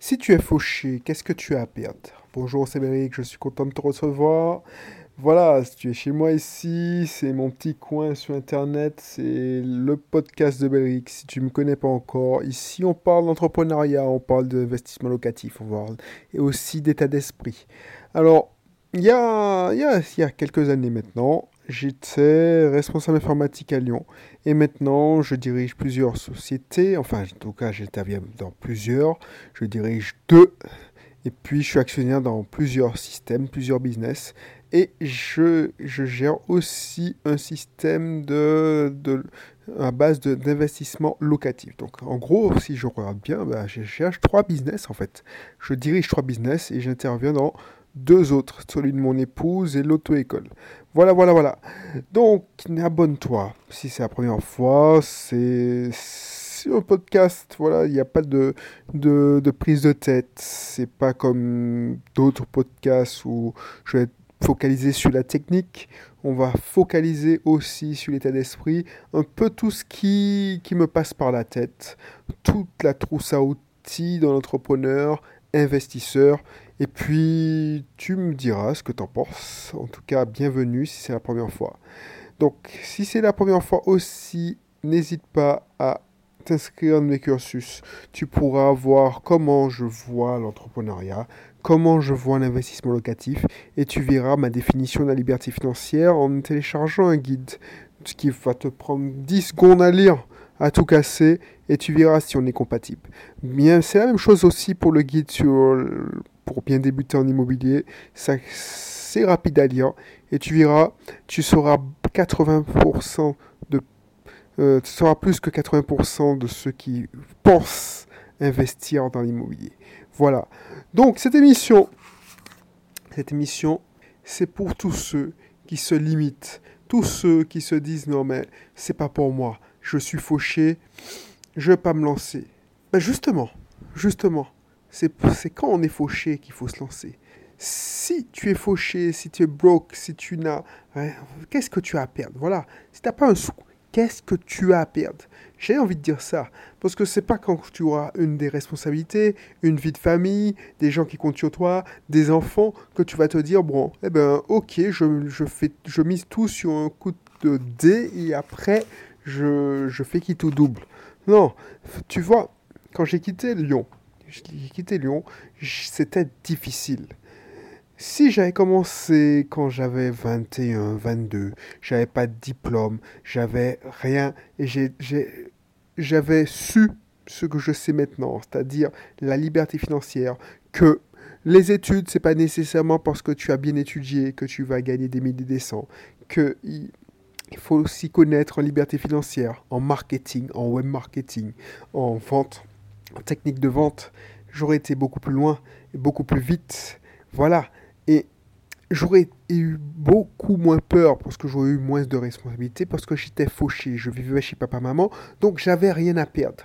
Si tu es fauché, qu'est-ce que tu as à perdre? Bonjour, c'est Béric, je suis content de te recevoir. Voilà, si tu es chez moi ici, c'est mon petit coin sur Internet, c'est le podcast de Béric. Si tu ne me connais pas encore, ici on parle d'entrepreneuriat, on parle d'investissement locatif, on parle et aussi d'état d'esprit. Alors, il y a, y a, il y a quelques années maintenant, j'étais responsable informatique à Lyon et maintenant je dirige plusieurs sociétés, enfin en tout cas j'interviens dans plusieurs, je dirige deux et puis je suis actionnaire dans plusieurs systèmes, plusieurs business et je, gère aussi un système de, de à base d'investissement locatif. Donc en gros, si je regarde bien, bah, je cherche trois business en fait. Je dirige trois business et j'interviens dans deux autres, celui de mon épouse et l'auto-école. Voilà, voilà, voilà. Donc, abonne-toi. Si c'est la première fois, c'est un podcast, voilà, il n'y a pas de, de, prise de tête. C'est pas comme d'autres podcasts où je vais être focalisé sur la technique. On va focaliser aussi sur l'état d'esprit, un peu tout ce qui, qui me passe par la tête, toute la trousse à outils dans l'entrepreneur, investisseur et puis, tu me diras ce que tu en penses. En tout cas, bienvenue si c'est la première fois. Donc, si c'est la première fois aussi, n'hésite pas à t'inscrire dans mes cursus. Tu pourras voir comment je vois l'entrepreneuriat, comment je vois l'investissement locatif, et tu verras ma définition de la liberté financière en téléchargeant un guide, ce qui va te prendre 10 secondes à lire à tout casser et tu verras si on est compatible. Bien, c'est la même chose aussi pour le guide sur pour bien débuter en immobilier. C'est rapide à lire et tu verras, tu sauras 80% de, euh, tu sauras plus que 80% de ceux qui pensent investir dans l'immobilier. Voilà. Donc cette émission, cette émission, c'est pour tous ceux qui se limitent, tous ceux qui se disent non mais c'est pas pour moi, je suis fauché, je vais pas me lancer. Ben justement, justement, c'est quand on est fauché qu'il faut se lancer. Si tu es fauché, si tu es broke, si tu n'as... Qu'est-ce que tu as à perdre? Voilà. Si tu n'as pas un sou, qu'est-ce que tu as à perdre? J'ai envie de dire ça. Parce que c'est pas quand tu auras une des responsabilités, une vie de famille, des gens qui comptent sur toi, des enfants, que tu vas te dire, bon, eh ben, ok, je, je, fais, je mise tout sur un coup de dé et après, je, je fais qui tout double. Non, tu vois, quand j'ai quitté Lyon, j'ai quitté Lyon, c'était difficile. Si j'avais commencé quand j'avais 21, 22, j'avais pas de diplôme, j'avais rien, et j'avais su ce que je sais maintenant, c'est-à-dire la liberté financière, que les études, c'est pas nécessairement parce que tu as bien étudié que tu vas gagner des milliers des cents, que il faut aussi connaître en liberté financière, en marketing, en web marketing, en vente en technique de vente, j'aurais été beaucoup plus loin, et beaucoup plus vite. Voilà. Et j'aurais eu beaucoup moins peur parce que j'aurais eu moins de responsabilités, parce que j'étais fauché, je vivais chez papa-maman, donc j'avais rien à perdre.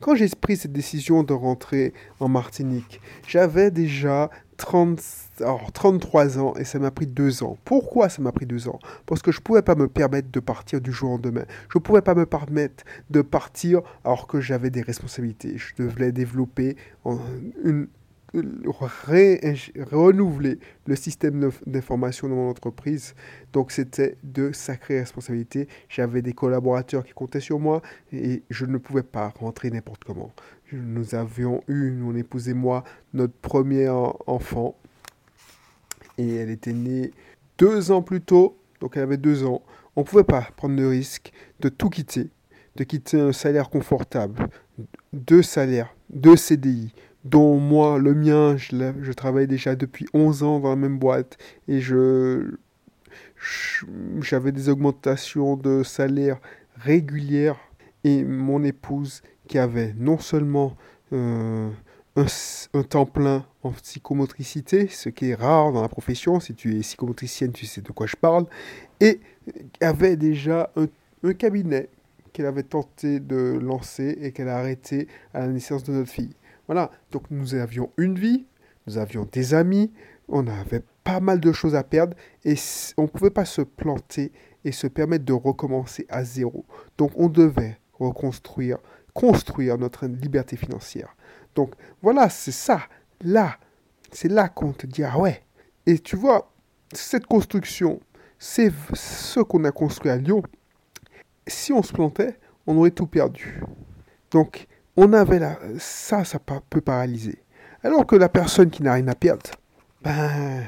Quand j'ai pris cette décision de rentrer en Martinique, j'avais déjà 30, 33 ans et ça m'a pris deux ans. Pourquoi ça m'a pris deux ans? Parce que je ne pouvais pas me permettre de partir du jour au lendemain. Je ne pouvais pas me permettre de partir alors que j'avais des responsabilités. Je devais développer une, renouveler le système d'information de mon entreprise. Donc c'était de sacrées responsabilités. J'avais des collaborateurs qui comptaient sur moi et je ne pouvais pas rentrer n'importe comment. Nous avions eu, mon épouse et moi, notre premier enfant et elle était née deux ans plus tôt, donc elle avait deux ans. On ne pouvait pas prendre le risque de tout quitter, de quitter un salaire confortable, deux salaires, deux CDI, dont moi, le mien, je, je travaille déjà depuis 11 ans dans la même boîte et je j'avais des augmentations de salaire régulières et mon épouse qui avait non seulement euh, un, temps plein en psychomotricité, ce qui est rare dans la profession, si tu es psychomotricienne, tu sais de quoi je parle, et avait déjà un, un cabinet qu'elle avait tenté de lancer et qu'elle a arrêté à la naissance de notre fille. Voilà, donc nous avions une vie, nous avions des amis, on avait pas mal de choses à perdre et on ne pouvait pas se planter et se permettre de recommencer à zéro. Donc on devait reconstruire, construire notre liberté financière. Donc voilà, c'est ça. Là, c'est là qu'on te dit, ah ouais. Et tu vois, cette construction, c'est ce qu'on a construit à Lyon. Si on se plantait, on aurait tout perdu. Donc, on avait là, ça, ça peut paralyser. Alors que la personne qui n'a rien à perdre, ben,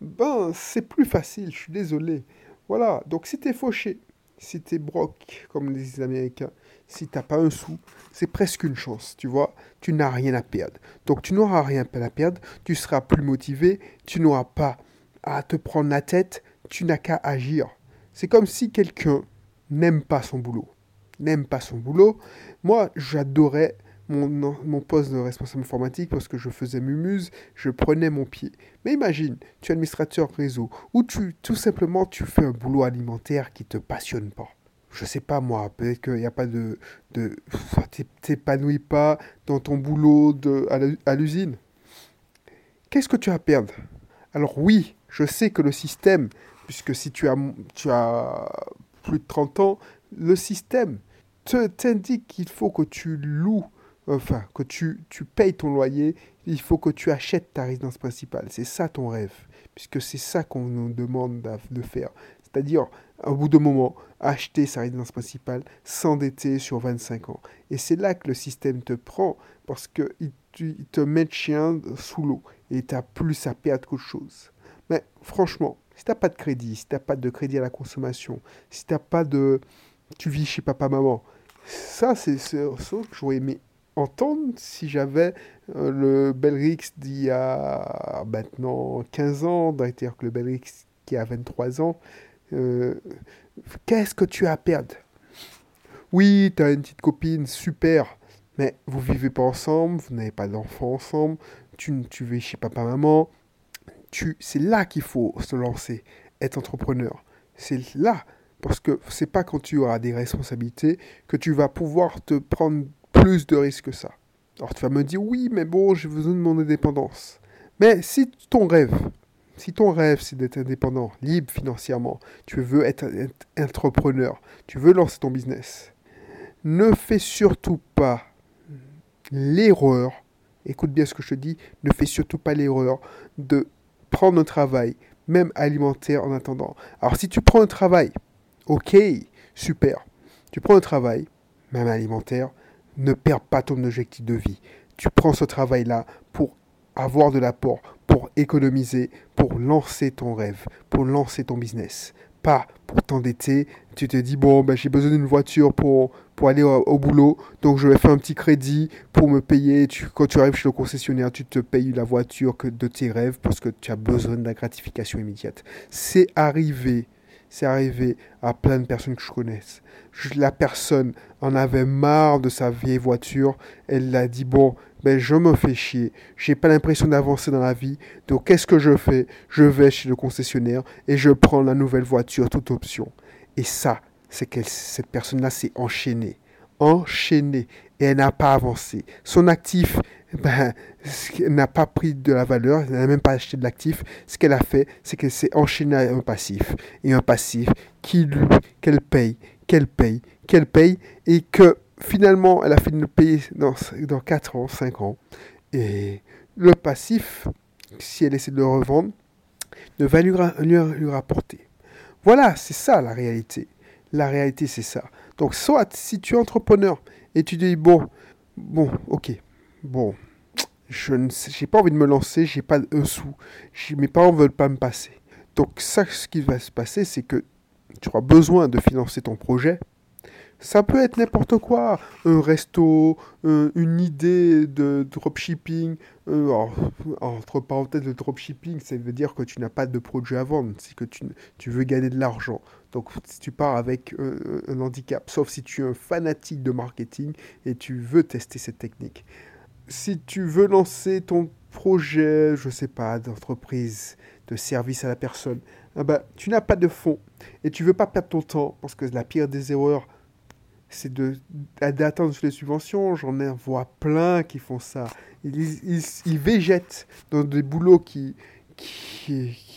ben, c'est plus facile, je suis désolé. Voilà, donc si fauché, si t'es broc, comme les Américains, si t'as pas un sou, c'est presque une chance, tu vois. Tu n'as rien à perdre. Donc tu n'auras rien à perdre, tu seras plus motivé, tu n'auras pas à te prendre la tête, tu n'as qu'à agir. C'est comme si quelqu'un n'aime pas son boulot. N'aime pas son boulot. Moi, j'adorais mon, mon, poste de responsable informatique parce que je faisais mumuse, je prenais mon pied. Mais imagine, tu es administrateur réseau ou tu tout simplement tu fais un boulot alimentaire qui te passionne pas. Je sais pas moi, peut-être qu'il n'y a pas de, de t'épanouis pas dans ton boulot de, à l'usine. Qu'est-ce que tu as à perdre? Alors oui, je sais que le système, puisque si tu as, tu as plus de 30 ans, le système t'indique qu'il faut que tu loues enfin, que tu, tu payes ton loyer, il faut que tu achètes ta résidence principale. C'est ça ton rêve, puisque c'est ça qu'on nous demande de faire. C'est-à-dire, au bout d'un moment, acheter sa résidence principale, s'endetter sur 25 ans. Et c'est là que le système te prend, parce qu'il te chien sous l'eau, et tu as plus à perdre qu'autre chose. Mais franchement, si tu n'as pas de crédit, si tu n'as pas de crédit à la consommation, si tu n'as pas de... Tu vis chez papa-maman, ça, c'est ce que j'aurais aimé entendre si j'avais euh, le Belrix d'il y a maintenant 15 ans, c'est-à-dire que le Belrix qui a 23 ans, euh, qu'est-ce que tu as à perdre? Oui, tu as une petite copine, super, mais vous vivez pas ensemble, vous n'avez pas d'enfants ensemble, tu, tu vis chez papa-maman, c'est là qu'il faut se lancer, être entrepreneur. C'est là, parce que c'est pas quand tu auras des responsabilités que tu vas pouvoir te prendre plus de risques que ça. Alors tu vas me dire, oui, mais bon, j'ai besoin de mon indépendance. Mais si ton rêve, si ton rêve c'est d'être indépendant, libre financièrement, tu veux être, entrepreneur, tu veux lancer ton business, ne fais surtout pas l'erreur, écoute bien ce que je te dis, ne fais surtout pas l'erreur de prendre un travail, même alimentaire en attendant. Alors si tu prends un travail, ok, super, tu prends un travail, même alimentaire, ne perds pas ton objectif de vie. Tu prends ce travail-là pour avoir de l'apport, pour économiser, pour lancer ton rêve, pour lancer ton business. Pas pour t'endetter. Tu te dis, bon, ben, j'ai besoin d'une voiture pour, pour aller au, boulot, donc je vais faire un petit crédit pour me payer. Quand tu arrives chez le concessionnaire, tu te payes la voiture que de tes rêves parce que tu as besoin de la gratification immédiate. C'est arrivé c'est arrivé à plein de personnes que je connaisse. La personne en avait marre de sa vieille voiture. Elle a dit bon, ben je me fais chier. J'ai pas l'impression d'avancer dans la vie. Donc qu'est-ce que je fais? Je vais chez le concessionnaire et je prends la nouvelle voiture, toute option. Et ça, c'est que cette personne-là s'est enchaînée, enchaînée et elle n'a pas avancé. Son actif ben, n'a pas pris de la valeur, n'a même pas acheté de l'actif. Ce qu'elle a fait, c'est qu'elle s'est enchaînée à un passif. Et un passif qui qu'elle paye, qu'elle paye, qu'elle paye, et que finalement, elle a fini de payer dans, dans 4 ans, 5 ans. Et le passif, si elle essaie de le revendre, ne va lui, lui rapporter. Voilà, c'est ça la réalité. La réalité, c'est ça. Donc, soit si tu es entrepreneur et tu dis, bon, bon, ok, bon, je n'ai pas envie de me lancer, j'ai pas un sou, mes parents ne veulent pas me passer. Donc ça, ce qui va se passer, c'est que tu auras besoin de financer ton projet. Ça peut être n'importe quoi, un resto, une idée de dropshipping. Euh, entre parenthèses, le dropshipping, ça veut dire que tu n'as pas de produit à vendre, c'est que tu, tu, veux gagner de l'argent. Donc si tu pars avec un handicap, sauf si tu es un fanatique de marketing et tu veux tester cette technique si tu veux lancer ton projet, je sais pas, d'entreprise, de service à la personne, ah bah, tu n'as pas de fonds et tu veux pas perdre ton temps parce que la pire des erreurs, c'est d'attendre les subventions. J'en vois plein qui font ça. Ils, ils, végètent dans des boulots qui,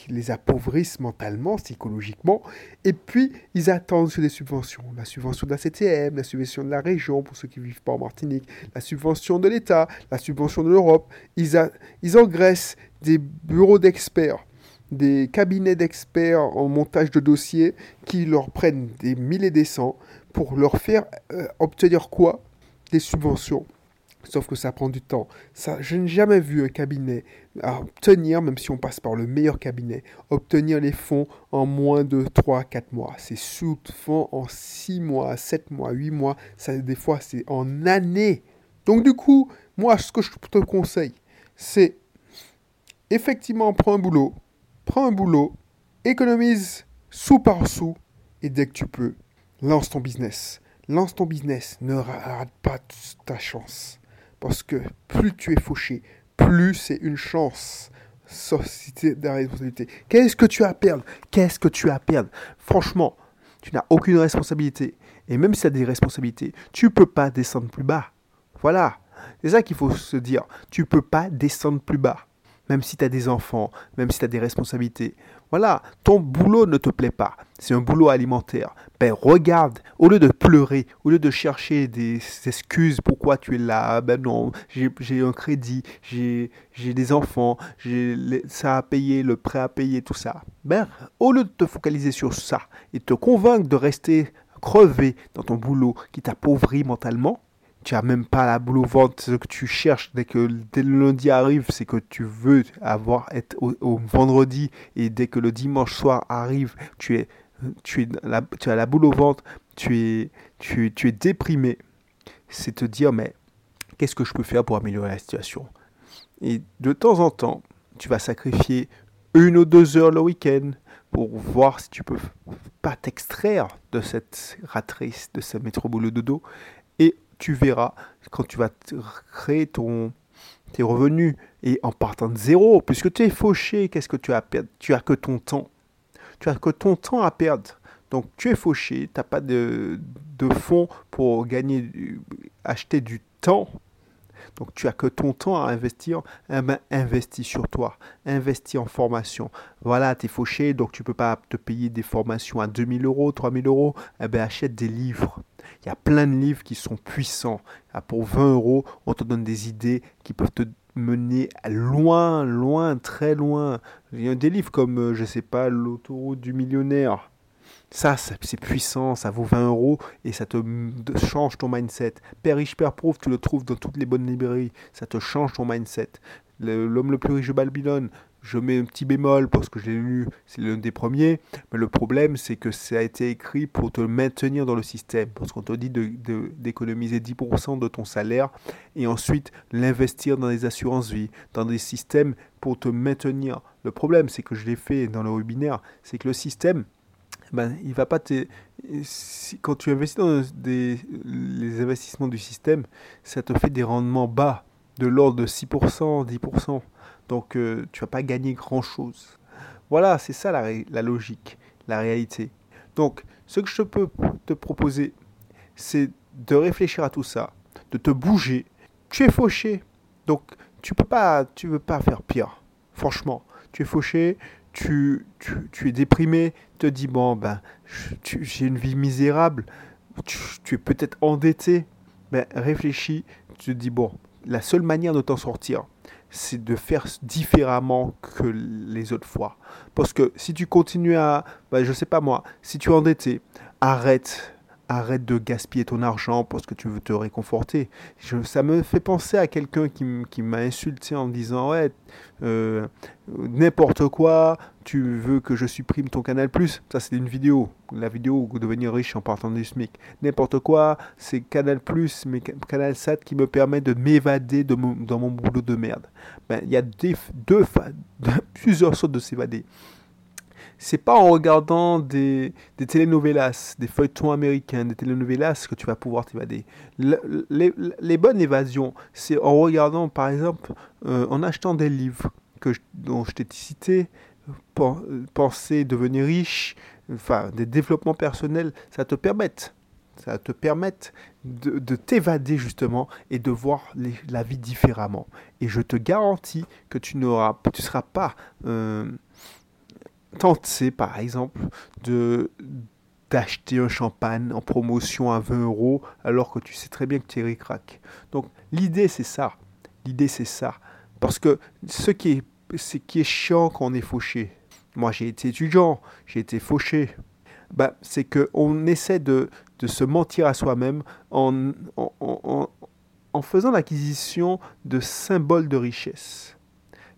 qui les appauvrissent mentalement, psychologiquement, et puis ils attendent sur des subventions. La subvention de la CTM, la subvention de la région pour ceux qui ne vivent pas en Martinique, la subvention de l'État, la subvention de l'Europe. Ils, engraissent des bureaux d'experts des cabinets d'experts en montage de dossiers qui leur prennent des milliers des cents pour leur faire euh, obtenir quoi? Des subventions. Sauf que ça prend du temps. Je n'ai jamais vu un cabinet obtenir, même si on passe par le meilleur cabinet, obtenir les fonds en moins de 3-4 mois. C'est souvent en 6 mois, 7 mois, 8 mois. Des fois, c'est en années. Donc du coup, moi, ce que je te conseille, c'est effectivement prends un boulot, prends un boulot, économise sous par sous, et dès que tu peux, lance ton business. Lance ton business, ne rate pas ta chance. Parce que plus tu es fauché, plus c'est une chance. Société de responsabilité. Qu'est-ce que tu as à perdre? Qu'est-ce que tu as à perdre? Franchement, tu n'as aucune responsabilité. Et même si tu as des responsabilités, tu ne peux pas descendre plus bas. Voilà. C'est ça qu'il faut se dire. Tu ne peux pas descendre plus bas même si tu as des enfants, même si tu as des responsabilités. Voilà, ton boulot ne te plaît pas, c'est un boulot alimentaire. Ben regarde, au lieu de pleurer, au lieu de chercher des excuses pourquoi tu es là, ben non, j'ai un crédit, j'ai des enfants, j'ai ça à payer, le prêt à payer, tout ça. Ben au lieu de te focaliser sur ça et te convaincre de rester crevé dans ton boulot qui t'appauvrit mentalement, tu n'as même pas la boule au ventre. Ce que tu cherches dès que le lundi arrive, c'est que tu veux avoir être au, vendredi et dès que le dimanche soir arrive, tu es tu, es la, tu as la boule au ventre, tu es, tu, tu es déprimé. C'est te dire, mais qu'est-ce que je peux faire pour améliorer la situation? Et de temps en temps, tu vas sacrifier une ou deux heures le week-end pour voir si tu peux pas t'extraire de cette ratrice, de ce métro boulot dodo et tu verras quand tu vas créer ton, tes revenus et en partant de zéro, puisque tu es fauché, qu'est-ce que tu as à perdre? Tu as que ton temps. Tu as que ton temps à perdre. Donc tu es fauché, tu n'as pas de, de fonds pour gagner, acheter du temps donc tu as que ton temps à investir, eh ben, investis sur toi, investis en formation. Voilà, tu es fauché, donc tu ne peux pas te payer des formations à 2000 euros, 3000 euros, eh ben, achète des livres. Il y a plein de livres qui sont puissants. Ah, pour 20 euros, on te donne des idées qui peuvent te mener loin, loin, très loin. Il y a des livres comme, euh, je sais pas, l'autoroute du millionnaire. Ça, c'est puissant, ça vaut 20 euros et ça te change ton mindset. Père riche, père pauvre, tu le trouves dans toutes les bonnes librairies. Ça te change ton mindset. L'homme le, plus riche de Babylone, je mets un petit bémol parce que j'ai lu, c'est l'un des premiers. Mais le problème, c'est que ça a été écrit pour te maintenir dans le système. Parce qu'on te dit d'économiser 10% de ton salaire et ensuite l'investir dans des assurances vie, dans des systèmes pour te maintenir. Le problème, c'est que je l'ai fait dans le webinaire, c'est que le système, ben, il va pas te... quand tu investis dans des, les investissements du système, ça te fait des rendements bas, de l'ordre de 6%, 10%. Donc euh, tu vas pas gagner grand-chose. Voilà, c'est ça la, la, logique, la réalité. Donc, ce que je peux te proposer, c'est de réfléchir à tout ça, de te bouger. Tu es fauché, donc tu peux pas, tu veux pas faire pire. Franchement, tu es fauché, tu, tu, es déprimé, te dis, bon, ben, j'ai une vie misérable, tu, es peut-être endetté, ben, réfléchis, tu te dis, bon, la seule manière de t'en sortir, c'est de faire différemment que les autres fois. Parce que si tu continues à, ben, je sais pas moi, si tu es endetté, arrête arrête de gaspiller ton argent parce que tu veux te réconforter. ça me fait penser à quelqu'un qui, m'a insulté en me disant ouais euh, n'importe quoi, tu veux que je supprime ton canal plus. Ça c'est une vidéo, la vidéo devenir riche en partant du SMIC. N'importe quoi, c'est canal plus, mais canal sat qui me permet de m'évader dans mon boulot de merde. Ben, il y a deux, plusieurs sortes de s'évader c'est pas en regardant des, des telenovelas, des feuilletons américains, des telenovelas que tu vas pouvoir t'évader. les, bonnes évasions, c'est en regardant, par exemple, euh, en achetant des livres que dont je t'ai cité, penser devenir riche, enfin, des développements personnels, ça te permet ça te permettre de, de t'évader justement et de voir la vie différemment. Et je te garantis que tu n'auras, tu seras pas euh, tenter, par exemple, de d'acheter un champagne en promotion à 20 euros alors que tu sais très bien que tu es ric Donc l'idée c'est ça. L'idée c'est ça. Parce que ce qui est, ce qui est chiant quand on est fauché, moi j'ai été étudiant, j'ai été fauché, bah, c'est qu'on essaie de, de, se mentir à soi-même en, en, en, faisant l'acquisition de symboles de richesse.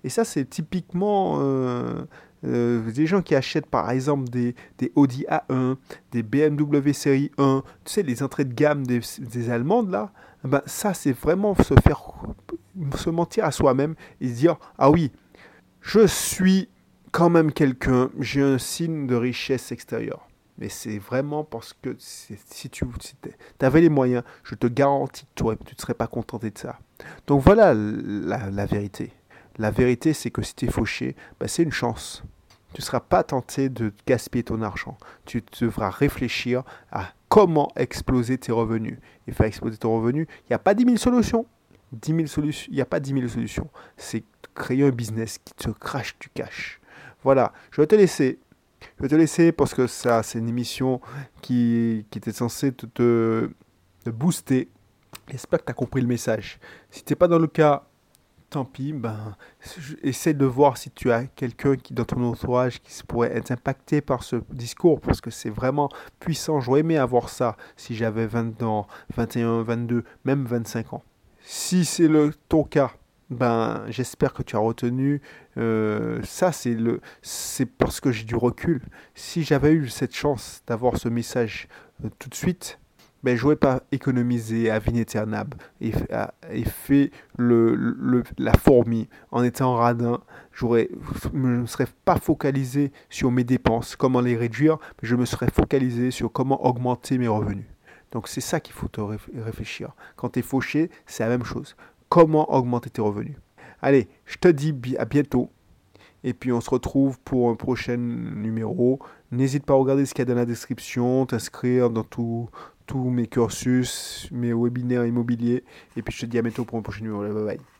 Et ça c'est typiquement... Euh, euh, des gens qui achètent par exemple des, des, Audi A1, des BMW série 1, tu sais, les entrées de gamme des, des Allemandes là, ben ça c'est vraiment se faire se mentir à soi-même et se dire ah oui, je suis quand même quelqu'un, j'ai un signe de richesse extérieure. Mais c'est vraiment parce que si tu avais les moyens, je te garantis que toi, tu ne serais pas contenté de ça. Donc voilà la vérité. La vérité, c'est que si tu es fauché, bah, c'est une chance. Tu ne seras pas tenté de gaspiller ton argent. Tu devras réfléchir à comment exploser tes revenus. Et faire exploser ton revenu, il n'y a pas 10 000 solutions. 10 solutions. Il n'y a pas 10 000 solutions. C'est créer un business qui te crache du cash. Voilà, je vais te laisser. Je vais te laisser parce que ça, c'est une émission qui, qui était censée te booster. J'espère que tu as compris le message. Si tu n'es pas dans le cas, tant pis, ben, essaie de voir si tu as quelqu'un qui dans ton entourage qui pourrait être impacté par ce discours parce que c'est vraiment puissant. J'aurais aimé avoir ça si j'avais 20 ans, 21, 22, même 25 ans. Si c'est le ton cas, ben j'espère que tu as retenu. Euh, ça c'est le, c'est parce que j'ai du recul. Si j'avais eu cette chance d'avoir ce message euh, tout de suite, ben, je n'aurais pas économisé à Vinéternab et, et fait le, la fourmi en étant radin. Je ne serais pas focalisé sur mes dépenses, comment les réduire, mais je me serais focalisé sur comment augmenter mes revenus. Donc c'est ça qu'il faut te réfléchir. Quand tu es fauché, c'est la même chose. Comment augmenter tes revenus? Allez, je te dis à bientôt. Et puis on se retrouve pour un prochain numéro. N'hésite pas à regarder ce qu'il y a dans la description, t'inscrire dans tous mes cursus, mes webinaires immobiliers. Et puis je te dis à bientôt pour un prochain numéro. Bye bye.